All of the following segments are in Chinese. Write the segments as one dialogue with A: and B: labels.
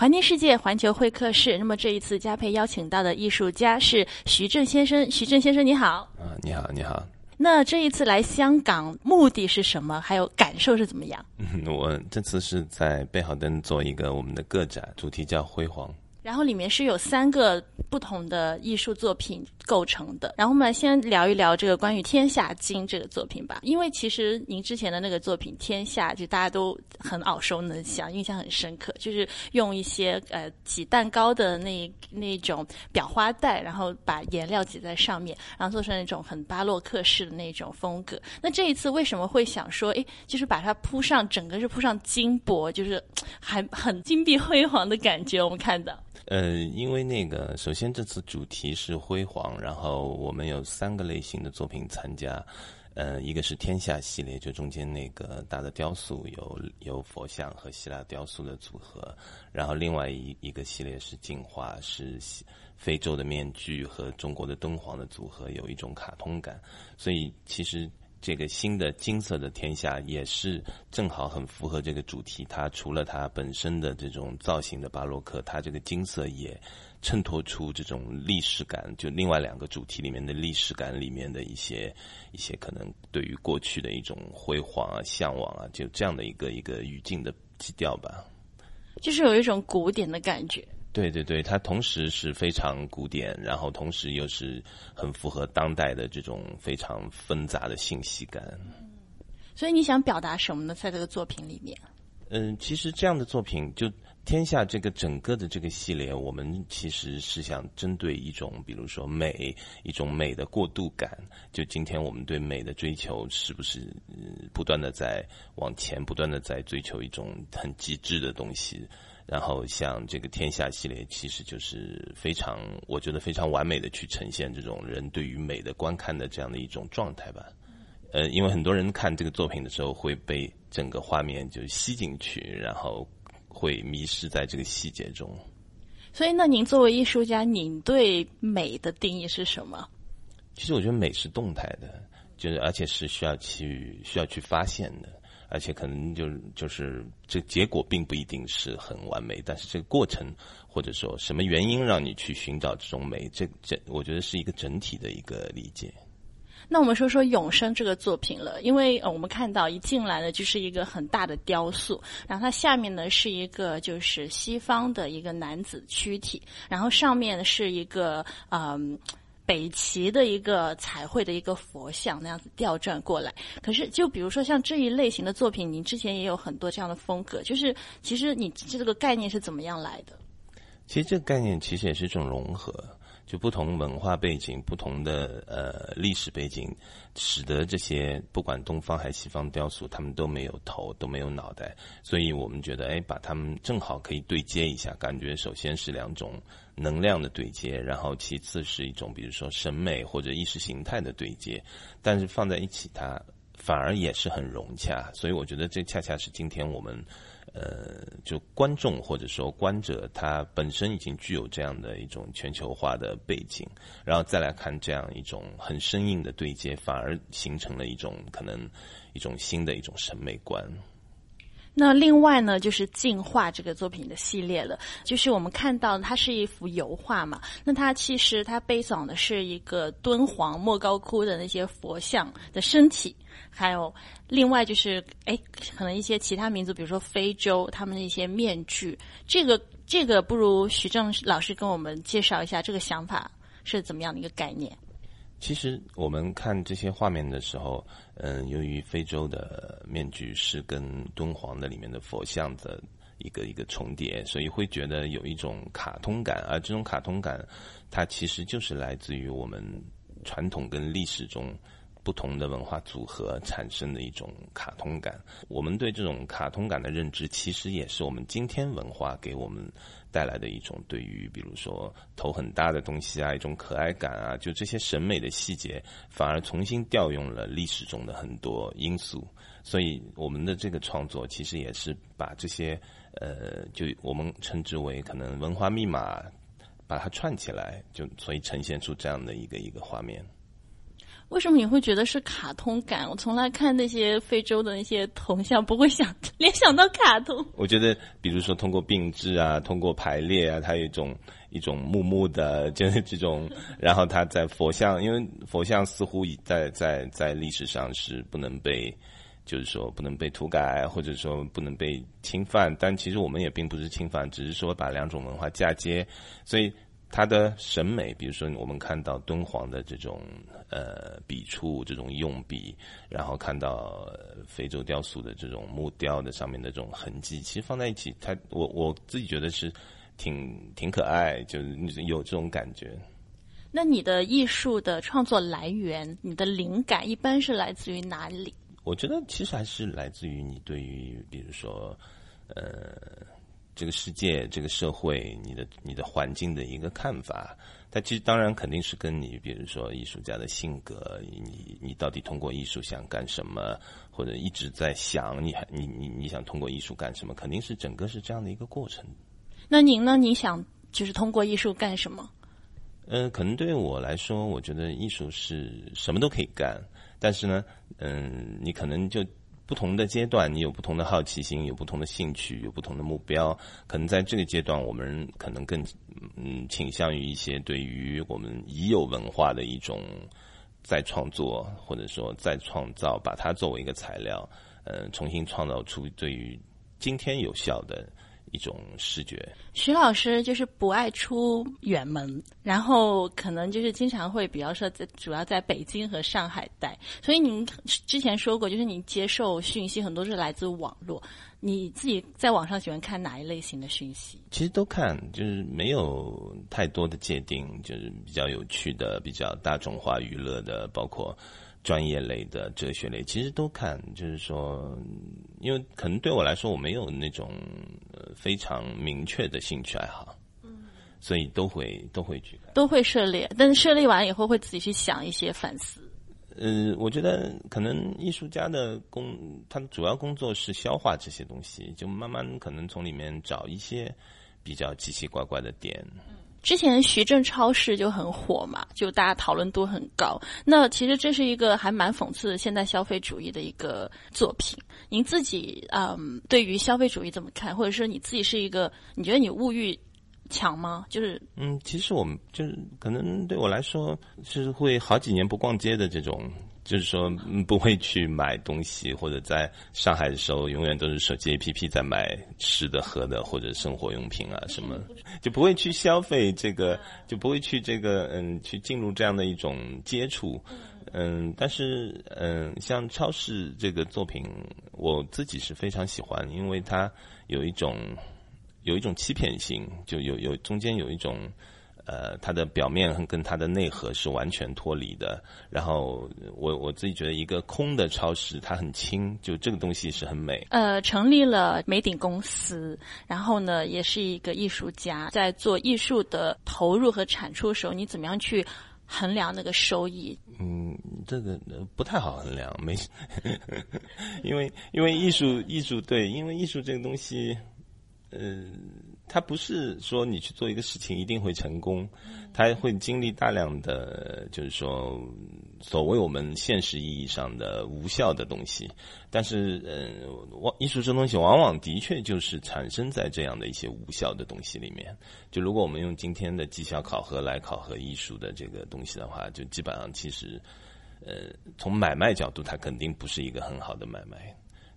A: 环境世界环球会客室。那么这一次嘉佩邀请到的艺术家是徐正先生。徐正先生，你好。
B: 啊，你好，你好。
A: 那这一次来香港目的是什么？还有感受是怎么样？
B: 嗯，我这次是在贝好登做一个我们的个展，主题叫辉煌。
A: 然后里面是有三个不同的艺术作品构成的。然后我们来先聊一聊这个关于《天下经》这个作品吧。因为其实您之前的那个作品《天下》，就大家都很耳熟能详，印象很深刻。就是用一些呃挤蛋糕的那那种裱花袋，然后把颜料挤在上面，然后做成那种很巴洛克式的那种风格。那这一次为什么会想说，哎，就是把它铺上，整个是铺上金箔，就是还很金碧辉煌的感觉。我们看到。
B: 呃，因为那个，首先这次主题是辉煌，然后我们有三个类型的作品参加，呃，一个是天下系列，就中间那个大的雕塑，有有佛像和希腊雕塑的组合，然后另外一一个系列是进化，是非洲的面具和中国的敦煌的组合，有一种卡通感，所以其实。这个新的金色的天下也是正好很符合这个主题。它除了它本身的这种造型的巴洛克，它这个金色也衬托出这种历史感。就另外两个主题里面的历史感里面的一些一些可能对于过去的一种辉煌啊、向往啊，就这样的一个一个语境的基调吧。
A: 就是有一种古典的感觉。
B: 对对对，它同时是非常古典，然后同时又是很符合当代的这种非常纷杂的信息感。
A: 所以你想表达什么呢？在这个作品里面？
B: 嗯，其实这样的作品，就天下这个整个的这个系列，我们其实是想针对一种，比如说美，一种美的过渡感。就今天我们对美的追求，是不是不断的在往前，不断的在追求一种很极致的东西？然后像这个天下系列，其实就是非常，我觉得非常完美的去呈现这种人对于美的观看的这样的一种状态吧。呃，因为很多人看这个作品的时候会被整个画面就吸进去，然后会迷失在这个细节中。
A: 所以，那您作为艺术家，您对美的定义是什么？
B: 其实我觉得美是动态的，就是而且是需要去需要去发现的。而且可能就是就是这结果并不一定是很完美，但是这个过程或者说什么原因让你去寻找这种美，这这我觉得是一个整体的一个理解。
A: 那我们说说永生这个作品了，因为我们看到一进来呢就是一个很大的雕塑，然后它下面呢是一个就是西方的一个男子躯体，然后上面是一个嗯。北齐的一个彩绘的一个佛像那样子吊转过来，可是就比如说像这一类型的作品，您之前也有很多这样的风格，就是其实你这个概念是怎么样来的？
B: 其实这个概念其实也是一种融合。就不同文化背景、不同的呃历史背景，使得这些不管东方还西方雕塑，他们都没有头，都没有脑袋，所以我们觉得，哎，把它们正好可以对接一下，感觉首先是两种能量的对接，然后其次是一种比如说审美或者意识形态的对接，但是放在一起，它反而也是很融洽，所以我觉得这恰恰是今天我们。呃，就观众或者说观者，他本身已经具有这样的一种全球化的背景，然后再来看这样一种很生硬的对接，反而形成了一种可能一种新的一种审美观。
A: 那另外呢，就是进化这个作品的系列了，就是我们看到它是一幅油画嘛，那它其实它背诵的是一个敦煌莫高窟的那些佛像的身体。还有另外就是，哎，可能一些其他民族，比如说非洲，他们的一些面具，这个这个不如徐正老师跟我们介绍一下这个想法是怎么样的一个概念。
B: 其实我们看这些画面的时候，嗯，由于非洲的面具是跟敦煌的里面的佛像的一个一个重叠，所以会觉得有一种卡通感，而这种卡通感，它其实就是来自于我们传统跟历史中。不同的文化组合产生的一种卡通感，我们对这种卡通感的认知，其实也是我们今天文化给我们带来的一种对于，比如说头很大的东西啊，一种可爱感啊，就这些审美的细节，反而重新调用了历史中的很多因素。所以我们的这个创作，其实也是把这些呃，就我们称之为可能文化密码，把它串起来，就所以呈现出这样的一个一个画面。
A: 为什么你会觉得是卡通感？我从来看那些非洲的那些铜像，不会想 联想到卡通。
B: 我觉得，比如说通过并置啊，通过排列啊，它有一种一种木木的，就是这种。然后它在佛像，因为佛像似乎已在在在历史上是不能被，就是说不能被涂改，或者说不能被侵犯。但其实我们也并不是侵犯，只是说把两种文化嫁接，所以。他的审美，比如说我们看到敦煌的这种呃笔触、这种用笔，然后看到非洲雕塑的这种木雕的上面的这种痕迹，其实放在一起，它我我自己觉得是挺挺可爱，就是有这种感觉。
A: 那你的艺术的创作来源，你的灵感一般是来自于哪里？
B: 我觉得其实还是来自于你对于，比如说呃。这个世界、这个社会、你的、你的环境的一个看法，它其实当然肯定是跟你，比如说艺术家的性格，你你到底通过艺术想干什么，或者一直在想，你还你你你想通过艺术干什么？肯定是整个是这样的一个过程。
A: 那您呢？你想就是通过艺术干什么？
B: 呃，可能对于我来说，我觉得艺术是什么都可以干，但是呢，嗯，你可能就。不同的阶段，你有不同的好奇心，有不同的兴趣，有不同的目标。可能在这个阶段，我们可能更嗯倾向于一些对于我们已有文化的一种再创作，或者说再创造，把它作为一个材料，呃，重新创造出对于今天有效的。一种视觉，
A: 徐老师就是不爱出远门，然后可能就是经常会比方说在主要在北京和上海待，所以您之前说过，就是您接受讯息很多是来自网络，你自己在网上喜欢看哪一类型的讯息？
B: 其实都看，就是没有太多的界定，就是比较有趣的、比较大众化娱乐的，包括。专业类的、哲学类，其实都看。就是说，因为可能对我来说，我没有那种呃非常明确的兴趣爱好，嗯，所以都会都会去看，
A: 都会涉猎。但是涉猎完以后，会自己去想一些反思。
B: 呃，我觉得可能艺术家的工，他的主要工作是消化这些东西，就慢慢可能从里面找一些比较奇奇怪怪的点。
A: 之前徐正超市就很火嘛，就大家讨论度很高。那其实这是一个还蛮讽刺现代消费主义的一个作品。您自己嗯，对于消费主义怎么看？或者说你自己是一个，你觉得你物欲强吗？就是
B: 嗯，其实我们就是可能对我来说是会好几年不逛街的这种。就是说，不会去买东西，或者在上海的时候，永远都是手机 APP 在买吃的、喝的或者生活用品啊什么，就不会去消费这个，就不会去这个，嗯，去进入这样的一种接触，嗯，但是，嗯，像超市这个作品，我自己是非常喜欢，因为它有一种有一种欺骗性，就有有中间有一种。呃，它的表面跟它的内核是完全脱离的。然后我我自己觉得，一个空的超市它很轻，就这个东西是很美。
A: 呃，成立了美鼎公司，然后呢，也是一个艺术家，在做艺术的投入和产出的时候，你怎么样去衡量那个收益？
B: 嗯，这个不太好衡量，没，因为因为艺术艺术对，因为艺术这个东西，呃。它不是说你去做一个事情一定会成功，它会经历大量的，就是说所谓我们现实意义上的无效的东西。但是，嗯，往艺术这东西往往的确就是产生在这样的一些无效的东西里面。就如果我们用今天的绩效考核来考核艺术的这个东西的话，就基本上其实，呃，从买卖角度，它肯定不是一个很好的买卖。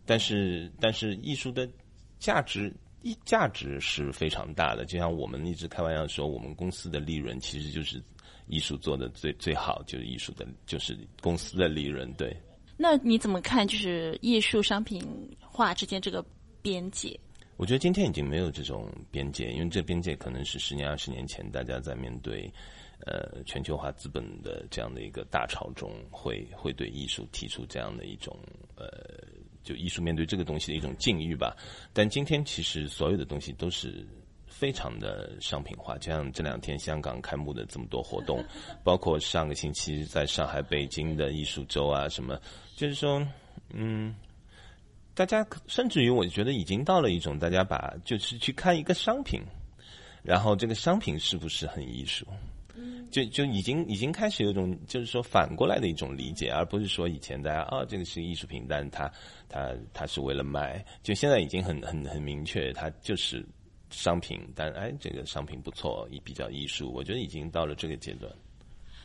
B: 但是，但是艺术的价值。一价值是非常大的，就像我们一直开玩笑说，我们公司的利润其实就是艺术做的最最好，就是艺术的，就是公司的利润。对。
A: 那你怎么看？就是艺术商品化之间这个边界？
B: 我觉得今天已经没有这种边界，因为这边界可能是十年、二十年前大家在面对呃全球化资本的这样的一个大潮中，会会对艺术提出这样的一种呃。就艺术面对这个东西的一种境遇吧，但今天其实所有的东西都是非常的商品化，就像这两天香港开幕的这么多活动，包括上个星期在上海、北京的艺术周啊，什么，就是说，嗯，大家甚至于我觉得已经到了一种大家把就是去看一个商品，然后这个商品是不是很艺术？就就已经已经开始有一种就是说反过来的一种理解，而不是说以前大家啊这个是艺术品，但它它它是为了卖，就现在已经很很很明确，它就是商品，但哎这个商品不错，也比较艺术，我觉得已经到了这个阶段。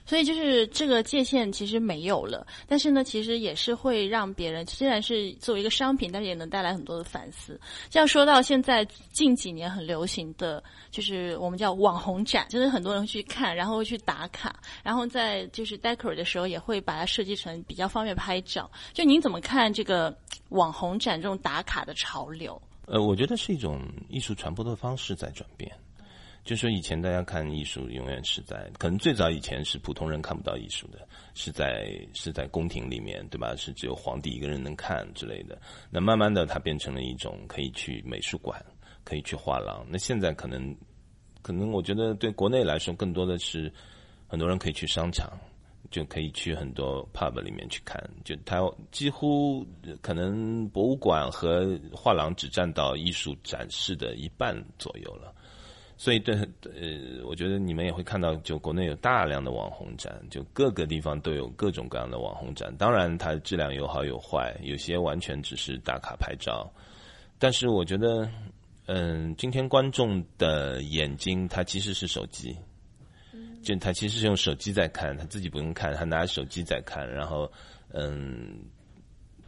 A: 所以就是这个界限其实没有了，但是呢，其实也是会让别人虽然是作为一个商品，但是也能带来很多的反思。像说到现在近几年很流行的就是我们叫网红展，就是很多人去看，然后会去打卡，然后在就是 decor 的时候也会把它设计成比较方便拍照。就您怎么看这个网红展这种打卡的潮流？
B: 呃，我觉得是一种艺术传播的方式在转变。就说以前大家看艺术，永远是在可能最早以前是普通人看不到艺术的，是在是在宫廷里面，对吧？是只有皇帝一个人能看之类的。那慢慢的，它变成了一种可以去美术馆，可以去画廊。那现在可能可能我觉得对国内来说，更多的是很多人可以去商场，就可以去很多 pub 里面去看。就它几乎可能博物馆和画廊只占到艺术展示的一半左右了。所以，对，呃，我觉得你们也会看到，就国内有大量的网红展，就各个地方都有各种各样的网红展。当然，它质量有好有坏，有些完全只是打卡拍照。但是，我觉得，嗯，今天观众的眼睛，他其实是手机，就他其实是用手机在看，他自己不用看，他拿着手机在看。然后，嗯，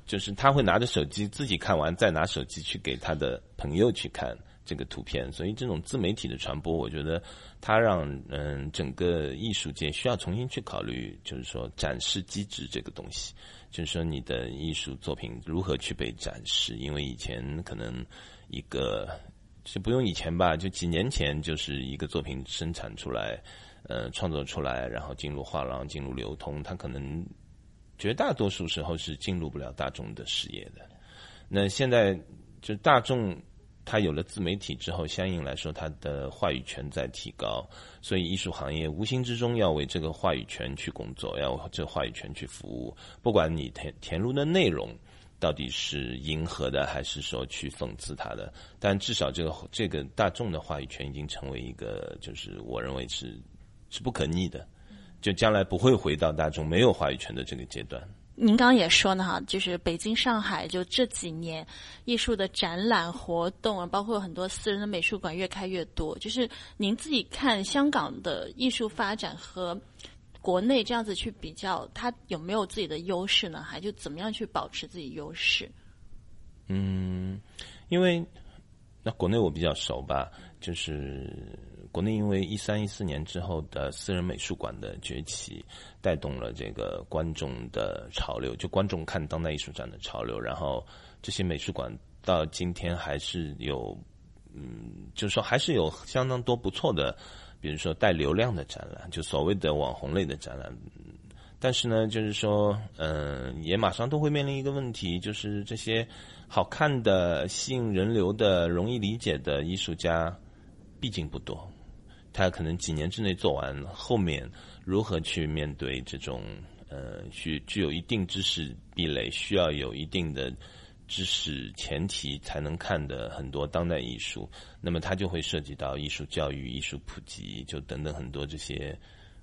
B: 就是他会拿着手机自己看完，再拿手机去给他的朋友去看。这个图片，所以这种自媒体的传播，我觉得它让嗯整个艺术界需要重新去考虑，就是说展示机制这个东西，就是说你的艺术作品如何去被展示。因为以前可能一个就不用以前吧，就几年前就是一个作品生产出来，呃创作出来，然后进入画廊进入流通，它可能绝大多数时候是进入不了大众的视野的。那现在就大众。他有了自媒体之后，相应来说，他的话语权在提高，所以艺术行业无形之中要为这个话语权去工作，要这话语权去服务。不管你填填入的内容到底是迎合的，还是说去讽刺他的，但至少这个这个大众的话语权已经成为一个，就是我认为是是不可逆的，就将来不会回到大众没有话语权的这个阶段。
A: 您刚刚也说呢，哈，就是北京、上海就这几年艺术的展览活动，包括很多私人的美术馆越开越多。就是您自己看香港的艺术发展和国内这样子去比较，它有没有自己的优势呢？还就怎么样去保持自己优势？
B: 嗯，因为那国内我比较熟吧，就是。国内因为一三一四年之后的私人美术馆的崛起，带动了这个观众的潮流，就观众看当代艺术展的潮流。然后这些美术馆到今天还是有，嗯，就是说还是有相当多不错的，比如说带流量的展览，就所谓的网红类的展览。但是呢，就是说，嗯，也马上都会面临一个问题，就是这些好看的、吸引人流的、容易理解的艺术家，毕竟不多。他可能几年之内做完，后面如何去面对这种呃，具具有一定知识壁垒，需要有一定的知识前提才能看的很多当代艺术，那么它就会涉及到艺术教育、艺术普及，就等等很多这些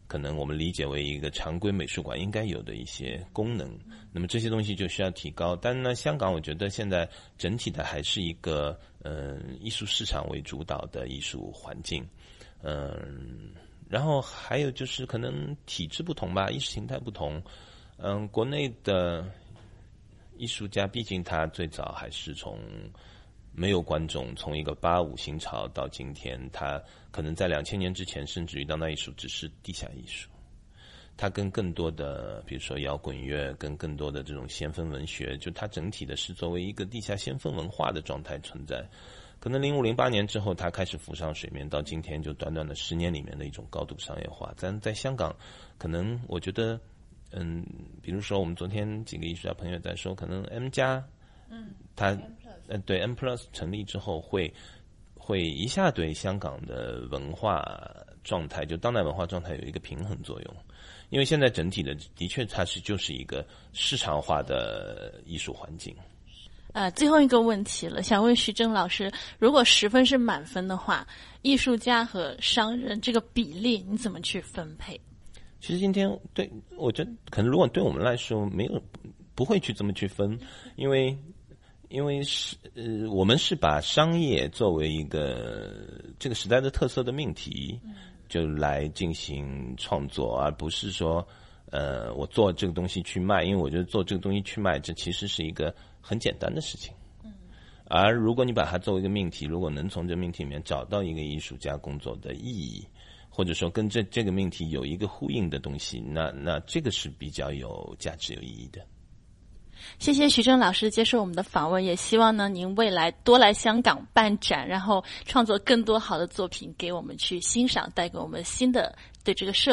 B: 可能我们理解为一个常规美术馆应该有的一些功能。那么这些东西就需要提高。但呢，香港我觉得现在整体的还是一个嗯，艺术市场为主导的艺术环境。嗯，然后还有就是可能体制不同吧，意识形态不同。嗯，国内的艺术家毕竟他最早还是从没有观众，从一个八五新潮到今天，他可能在两千年之前，甚至于当代艺术只是地下艺术。他跟更多的，比如说摇滚乐，跟更多的这种先锋文学，就它整体的是作为一个地下先锋文化的状态存在。可能零五零八年之后，它开始浮上水面，到今天就短短的十年里面的一种高度商业化。咱在香港，可能我觉得，嗯，比如说我们昨天几个艺术家朋友在说，可能 M 加，嗯，它，嗯，对 M Plus 成立之后，会会一下对香港的文化状态，就当代文化状态有一个平衡作用。因为现在整体的的确它是就是一个市场化的艺术环境。
A: 呃，最后一个问题了，想问徐峥老师，如果十分是满分的话，艺术家和商人这个比例你怎么去分配？
B: 其实今天对我觉得，可能如果对我们来说，没有不会去这么去分，因为因为是呃，我们是把商业作为一个这个时代的特色的命题，就来进行创作，而不是说呃，我做这个东西去卖，因为我觉得做这个东西去卖，这其实是一个。很简单的事情，而如果你把它作为一个命题，如果能从这命题里面找到一个艺术家工作的意义，或者说跟这这个命题有一个呼应的东西，那那这个是比较有价值、有意义的。
A: 谢谢徐峥老师接受我们的访问，也希望呢您未来多来香港办展，然后创作更多好的作品给我们去欣赏，带给我们新的对这个社。